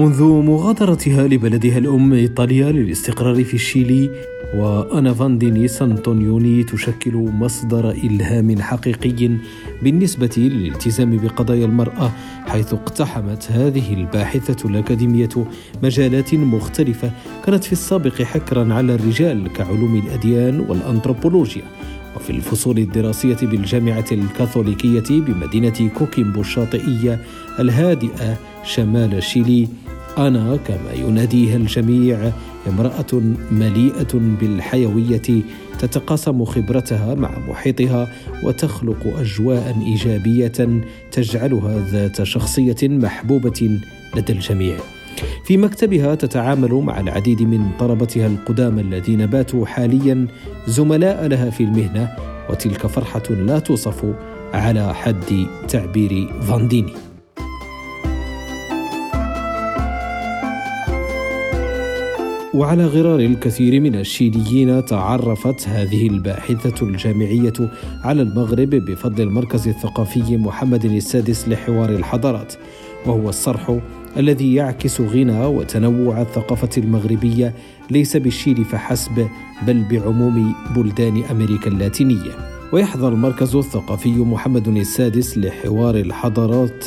منذ مغادرتها لبلدها الأم إيطاليا للاستقرار في الشيلي وأنا فانديني سانتونيوني تشكل مصدر إلهام حقيقي بالنسبة للالتزام بقضايا المرأة حيث اقتحمت هذه الباحثة الأكاديمية مجالات مختلفة كانت في السابق حكرا على الرجال كعلوم الأديان والأنثروبولوجيا. وفي الفصول الدراسية بالجامعة الكاثوليكية بمدينة كوكيمبو الشاطئية الهادئة شمال شيلي أنا كما يناديها الجميع امرأة مليئة بالحيوية تتقاسم خبرتها مع محيطها وتخلق أجواء إيجابية تجعلها ذات شخصية محبوبة لدى الجميع. في مكتبها تتعامل مع العديد من طلبتها القدامى الذين باتوا حاليا زملاء لها في المهنة وتلك فرحة لا توصف على حد تعبير فانديني. وعلى غرار الكثير من الشيليين تعرفت هذه الباحثة الجامعية على المغرب بفضل المركز الثقافي محمد السادس لحوار الحضارات وهو الصرح الذي يعكس غنى وتنوع الثقافة المغربية ليس بالشيل فحسب بل بعموم بلدان أمريكا اللاتينية. ويحظى المركز الثقافي محمد السادس لحوار الحضارات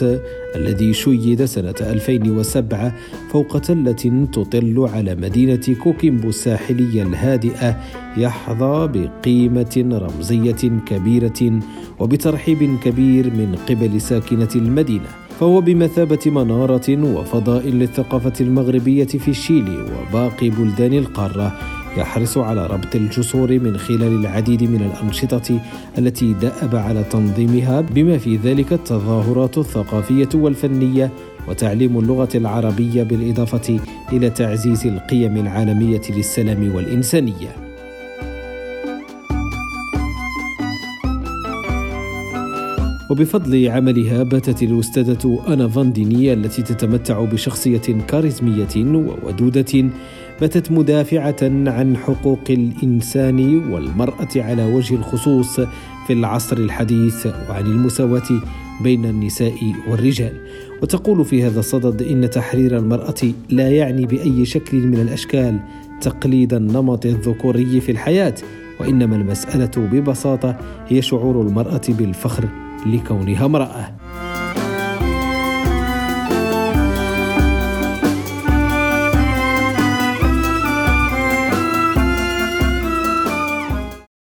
الذي شيد سنة 2007 فوق تلة تطل على مدينة كوكيمبو الساحلية الهادئة يحظى بقيمة رمزية كبيرة وبترحيب كبير من قبل ساكنة المدينة فهو بمثابة منارة وفضاء للثقافة المغربية في الشيلي وباقي بلدان القارة. يحرص على ربط الجسور من خلال العديد من الأنشطة التي دأب على تنظيمها بما في ذلك التظاهرات الثقافية والفنية وتعليم اللغة العربية بالإضافة إلى تعزيز القيم العالمية للسلام والإنسانية. وبفضل عملها باتت الأستاذة أنا فانديني التي تتمتع بشخصية كاريزمية وودودة باتت مدافعة عن حقوق الإنسان والمرأة على وجه الخصوص في العصر الحديث وعن المساواة بين النساء والرجال. وتقول في هذا الصدد إن تحرير المرأة لا يعني بأي شكل من الأشكال تقليد النمط الذكوري في الحياة وإنما المسألة ببساطة هي شعور المرأة بالفخر لكونها امرأة.